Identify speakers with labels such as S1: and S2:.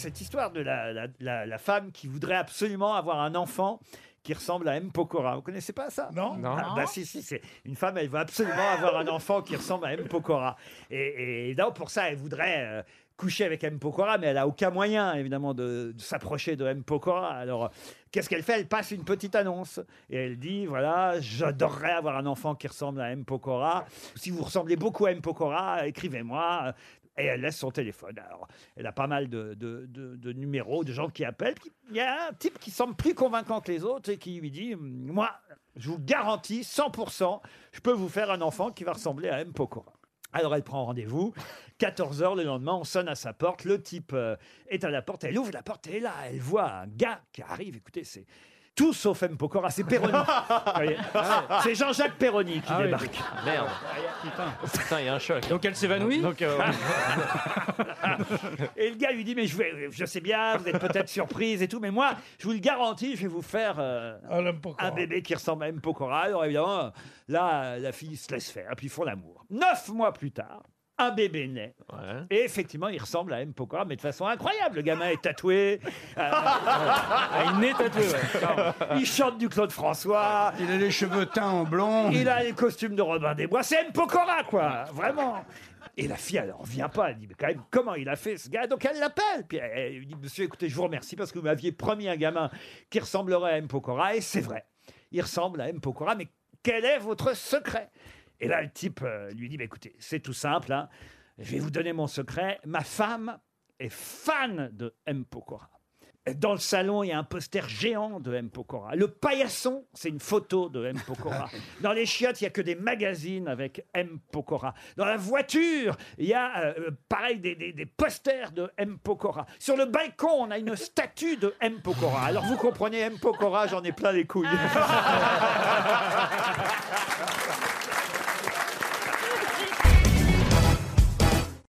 S1: cette histoire de la, la- la- la femme qui voudrait absolument avoir un enfant qui ressemble à M. Pokora. Vous connaissez pas ça?
S2: Non.
S3: Non.
S1: Ah, bah si, si, c'est une femme, elle veut absolument avoir un enfant qui ressemble à M. Pokora. Et, et donc, pour ça, elle voudrait euh, coucher avec M. Pokora, mais elle a aucun moyen, évidemment, de, de s'approcher de M. Pokora. Alors, euh, qu'est-ce qu'elle fait? Elle passe une petite annonce et elle dit, voilà, j'adorerais avoir un enfant qui ressemble à M. Pokora. Si vous ressemblez beaucoup à M. Pokora, écrivez-moi. Et elle laisse son téléphone. Alors, elle a pas mal de, numéros, de gens qui appellent. Il y a un type qui semble plus convaincant que les autres et qui lui dit Moi, je vous garantis 100%, je peux vous faire un enfant qui va ressembler à M. Pokora. Alors elle prend rendez-vous, 14h le lendemain, on sonne à sa porte, le type euh, est à la porte, elle ouvre la porte et là, elle voit un gars qui arrive, écoutez, c'est tout sauf M. Pokora, c'est Perroni. Vous voyez c'est Jean-Jacques Perroni qui
S3: Ah oui.
S1: débarque.
S3: Merde.
S4: Putain.
S3: Putain, il y a un choc.
S4: Donc elle s'évanouit
S3: Donc, euh,
S1: Et le gars lui dit Mais je, vais- je sais bien, vous êtes peut-être surprise et tout, mais moi, je vous le garantis, je vais vous faire euh,
S2: Ah,
S1: un bébé qui ressemble à M. Pokora. Alors évidemment, là, la fille se laisse faire, puis ils font l'amour. Neuf mois plus tard, un bébé naît.
S3: ouais.
S1: Et effectivement, il ressemble à M. Pokora, mais de façon incroyable. Le gamin est tatoué, euh,
S4: Ah, il nez tatoué, ouais.
S1: il chante du Claude François,
S5: Il a les cheveux teints en blond.
S1: il a les costumes de Robin des Bois. C'est M. Pokora, quoi, vraiment. Et la fille, elle en vient pas. Elle dit, mais quand même, comment il a fait ce gars? Donc elle l'appelle. Puis elle, elle lui dit, monsieur, écoutez, je vous remercie parce que vous m'aviez promis un gamin qui ressemblerait à M. Pokora. Et c'est vrai, il ressemble à M. Pokora, mais quel est votre secret? Et là, le type euh, lui dit, bah, écoutez, c'est tout simple. hein. Je vais vous donner mon secret. Ma femme est fan de M. Pokora. Dans le salon, il y a un poster géant de M. Pokora. Le paillasson, c'est une photo de M. Pokora. Dans les chiottes, il y a que des magazines avec M. Pokora. Dans la voiture, il y a, euh, pareil, des, des- des posters de M. Pokora. Sur le balcon, on a une statue de M. Pokora. Alors vous comprenez, M. Pokora, j'en ai plein les couilles.